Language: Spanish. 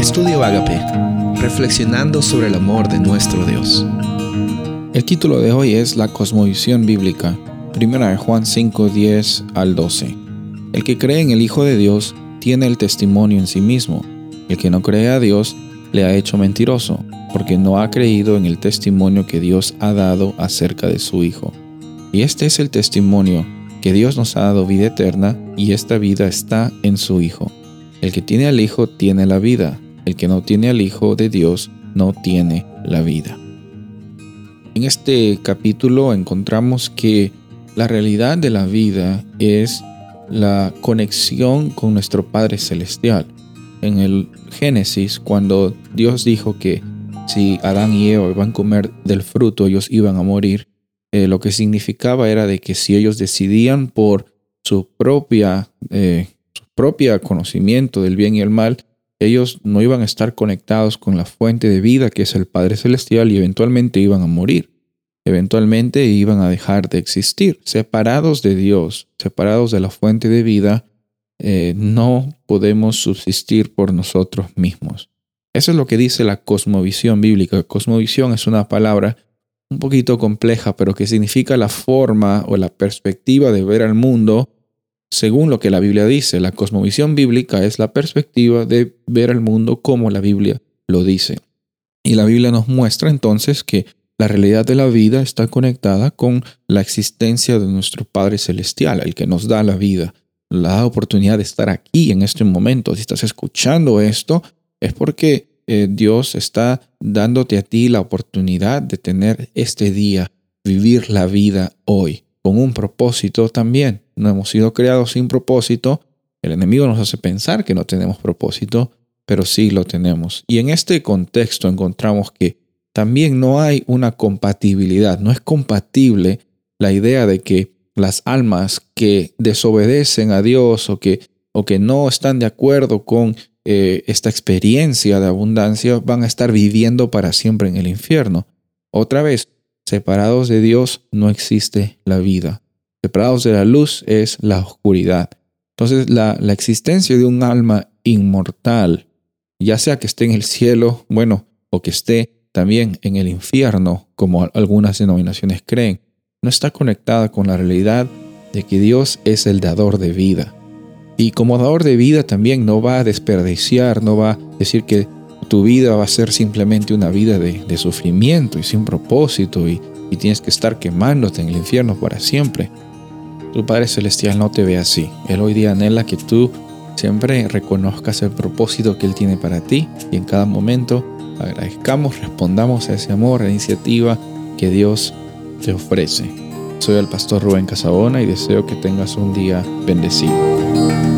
Estudio Agape, reflexionando sobre el amor de nuestro Dios. El título de hoy es La cosmovisión bíblica, primera de Juan 5, 10 al 12. El que cree en el Hijo de Dios tiene el testimonio en sí mismo. El que no cree a Dios le ha hecho mentiroso, porque no ha creído en el testimonio que Dios ha dado acerca de su Hijo. Y este es el testimonio, que Dios nos ha dado vida eterna, y esta vida está en su Hijo. El que tiene al Hijo tiene la vida, el que no tiene al Hijo de Dios no tiene la vida. En este capítulo encontramos que la realidad de la vida es la conexión con nuestro Padre Celestial. En el Génesis, cuando Dios dijo que si Adán y Eva iban a comer del fruto, ellos iban a morir, eh, lo que significaba era de que si ellos decidían por su propia eh, propio conocimiento del bien y el mal, ellos no iban a estar conectados con la fuente de vida que es el Padre Celestial y eventualmente iban a morir. Eventualmente iban a dejar de existir. Separados de Dios, separados de la fuente de vida, eh, no podemos subsistir por nosotros mismos. Eso es lo que dice la cosmovisión bíblica. Cosmovisión es una palabra un poquito compleja, pero que significa la forma o la perspectiva de ver al mundo según lo que la Biblia dice, la cosmovisión bíblica es la perspectiva de ver al mundo como la Biblia lo dice. Y la Biblia nos muestra entonces que la realidad de la vida está conectada con la existencia de nuestro Padre Celestial, el que nos da la vida, la oportunidad de estar aquí en este momento. Si estás escuchando esto, es porque eh, Dios está dándote a ti la oportunidad de tener este día, vivir la vida hoy, con un propósito también no hemos sido creados sin propósito. El enemigo nos hace pensar que no tenemos propósito, pero sí lo tenemos. Y en este contexto encontramos que también no hay una compatibilidad, no es compatible la idea de que las almas que desobedecen a Dios o que, o que no están de acuerdo con eh, esta experiencia de abundancia van a estar viviendo para siempre en el infierno. Otra vez, separados de Dios no existe la vida separados de la luz es la oscuridad. Entonces la, la existencia de un alma inmortal, ya sea que esté en el cielo, bueno, o que esté también en el infierno, como algunas denominaciones creen, no está conectada con la realidad de que Dios es el dador de vida. Y como dador de vida también no va a desperdiciar, no va a decir que tu vida va a ser simplemente una vida de, sufrimiento y sin propósito y, y tienes que estar quemándote en el infierno para siempre. Tu Padre Celestial no te ve así. Él hoy día anhela que tú siempre reconozcas el propósito que Él tiene para ti y en cada momento agradezcamos, respondamos a ese amor, a la iniciativa que Dios te ofrece. Soy el pastor Rubén Casabona y deseo que tengas un día bendecido.